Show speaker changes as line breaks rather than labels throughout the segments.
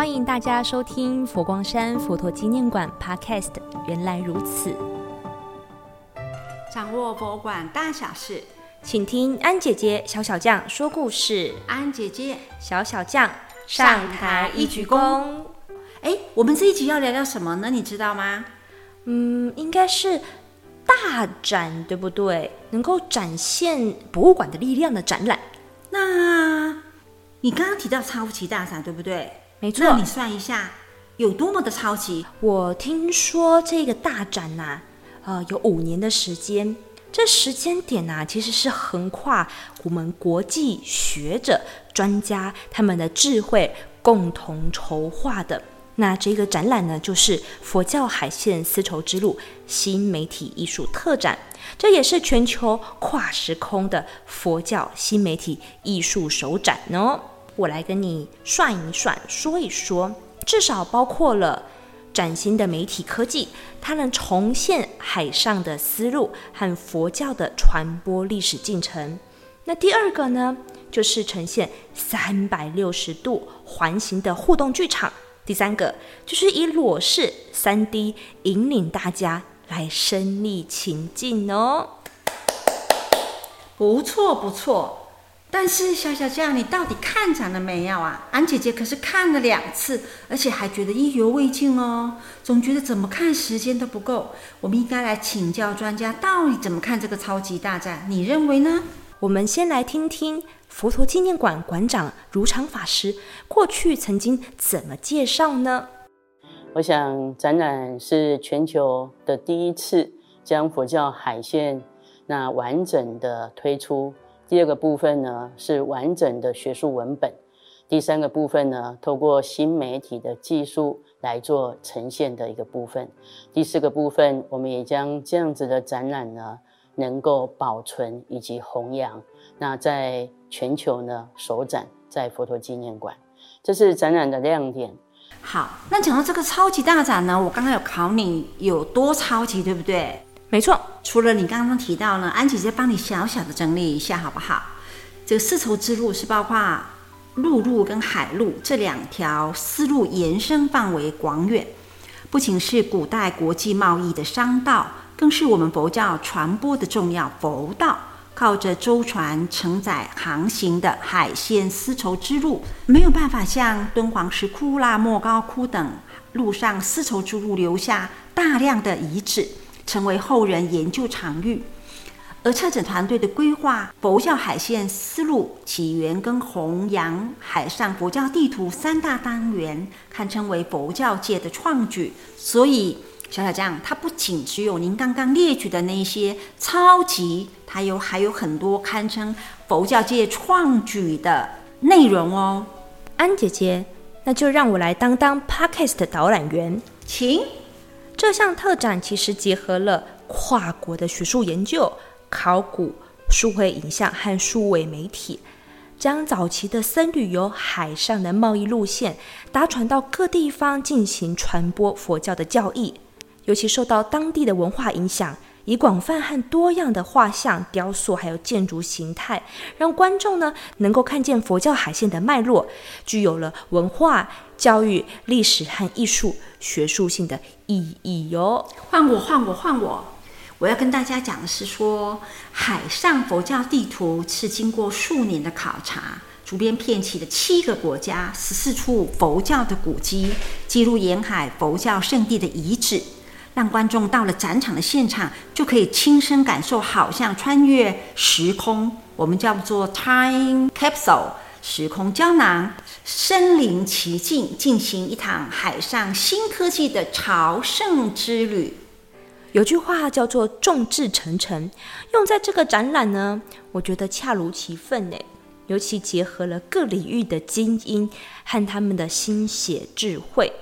欢迎大家收听佛光山佛陀纪念馆 Podcast。原来如此，
掌握博物馆大小事，
请听安姐姐小小将说故事。
安姐姐
小小将上台一鞠躬。
哎，我们这一集要聊聊什么呢？你知道吗？
嗯，应该是大展，对不对？能够展现博物馆的力量的展览。
那你刚刚提到超级大展，对不对？
没错
那你算一下，有多么的超级？
我听说这个大展呐、呃，有五年的时间。这时间点呐、其实是横跨我们国际学者、专家他们的智慧共同筹划的。那这个展览呢，就是佛教海线丝绸之路新媒体艺术特展，这也是全球跨时空的佛教新媒体艺术首展哦。我来跟你算一算，说一说，至少包括了崭新的媒体科技，它能重现海上的丝路和佛教的传播历史进程。那第二个呢，就是呈现三百六十度环形的互动剧场。第三个就是以裸视三 D 引领大家来身临情境哦。
不错不错。但是小小酱，你到底看展了没有啊？安姐姐可是看了两次，而且还觉得意犹未尽哦，总觉得怎么看时间都不够。我们应该来请教专家，到底怎么看这个超级大战？你认为呢？
我们先来听听佛陀纪念馆馆长如常法师过去曾经怎么介绍呢？
我想展览是全球的第一次将佛教海线那完整的推出。第二个部分呢是完整的学术文本，第三个部分呢透过新媒体的技术来做呈现的一个部分，第四个部分我们也将这样子的展览呢能够保存以及弘扬，那在全球呢首展在佛陀纪念馆，这是展览的亮点。
好，那讲到这个超级大展呢，我刚刚有考你有多超级，对不对？
没错，
除了你刚刚提到呢，安姐姐帮你小小的整理一下，好不好？这个丝绸之路是包括陆路跟海路这两条丝路延伸范围广远，不仅是古代国际贸易的商道，更是我们佛教传播的重要佛道。靠着舟船承载航行的海线丝绸之路，没有办法像敦煌石窟啦、莫高窟等路上丝绸之路留下大量的遗址。成为后人研究场域，而策展团队的规划，佛教海线丝路起源跟弘扬海上佛教地图三大单元，堪称为佛教界的创举。所以，小小酱，它不仅只有您刚刚列举的那些超级，它有还有很多堪称佛教界创举的内容哦。
安姐姐，那就让我来当当 Podcast 的导览员，
请。
这项特展其实结合了跨国的学术研究、考古、数位影像和数位媒体，将早期的僧侣由海上的贸易路线搭船到各地方进行传播佛教的教义，尤其受到当地的文化影响，以广泛和多样的画像、雕塑还有建筑形态，让观众呢能够看见佛教海线的脉络，具有了文化。教育、历史和艺术学术性的意义哟。
换我，换我，换我！我要跟大家讲的是说，海上佛教地图是经过数年的考察，逐编片起的七个国家、十四处佛教的古迹，记录沿海佛教圣地的遗址，让观众到了展场的现场，就可以亲身感受，好像穿越时空，我们叫做 time capsule。时空胶囊，身临其境，进行一趟海上新科技的朝圣之旅。
有句话叫做“众志成城”，用在这个展览呢，我觉得恰如其分诶。尤其结合了各领域的精英和他们的心血智慧。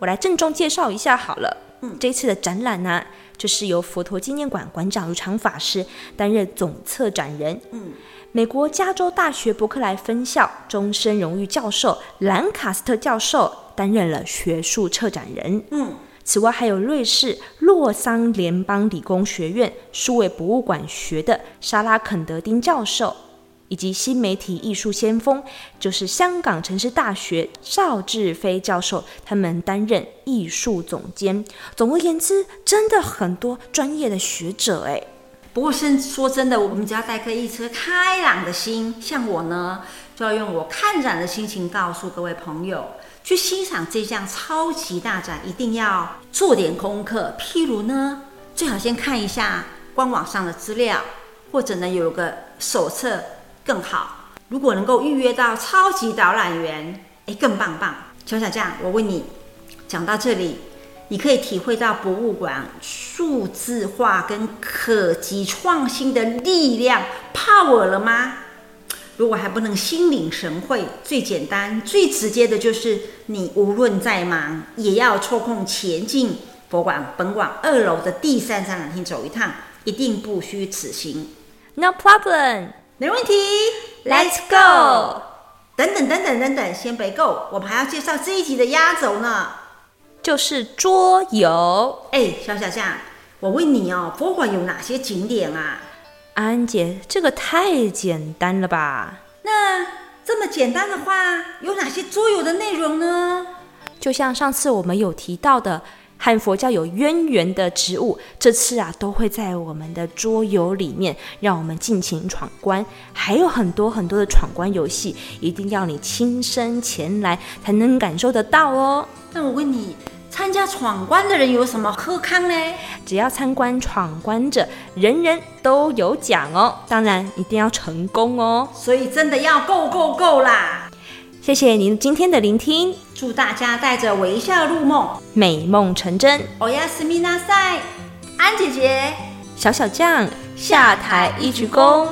我来郑重介绍一下好了。嗯，这次的展览呢，就是由佛陀纪念馆馆长如常法师担任总策展人。嗯。美国加州大学伯克莱分校终身荣誉教授兰卡斯特教授担任了学术策展人。嗯，此外还有瑞士洛桑联邦理工学院数位博物馆学的莎拉肯德丁教授，以及新媒体艺术先锋，就是香港城市大学邵志飞教授，他们担任艺术总监。总而言之，真的很多专业的学者哎。
不过，先说真的，我们只要带颗一颗开朗的心，像我呢，就要用我看展的心情告诉各位朋友，去欣赏这项超级大展，一定要做点功课。譬如呢，最好先看一下官网上的资料，或者呢有个手册更好。如果能够预约到超级导览员，哎，更棒棒。小小酱，我问你，讲到这里。你可以体会到博物馆数字化跟可及创新的力量 power 了吗？如果还不能心领神会，最简单、最直接的就是你无论再忙，也要抽空前进博物馆本馆二楼的第三展览厅走一趟，一定不虚此行。
No problem，
没问题。
Let's go。
等等等等等等，先别 go，我们还要介绍这一集的压轴呢。
就是桌游。
哎，小小象，我问你哦，博物馆有哪些景点啊？
安姐，这个太简单了吧？
那这么简单的话，有哪些桌游的内容呢？
就像上次我们有提到的，和佛教有渊源的植物，这次啊都会在我们的桌游里面，让我们尽情闯关。还有很多很多的闯关游戏，一定要你亲身前来才能感受得到哦。
那我问你。参加闯关的人有什么喝康呢？
只要参观闯关者，人人都有奖哦。当然一定要成功哦。
所以真的要够够够啦！
谢谢您今天的聆听，
祝大家带着微笑入梦，
美梦成真。
欧亚斯米纳赛，安姐姐，
小小将下台一鞠躬。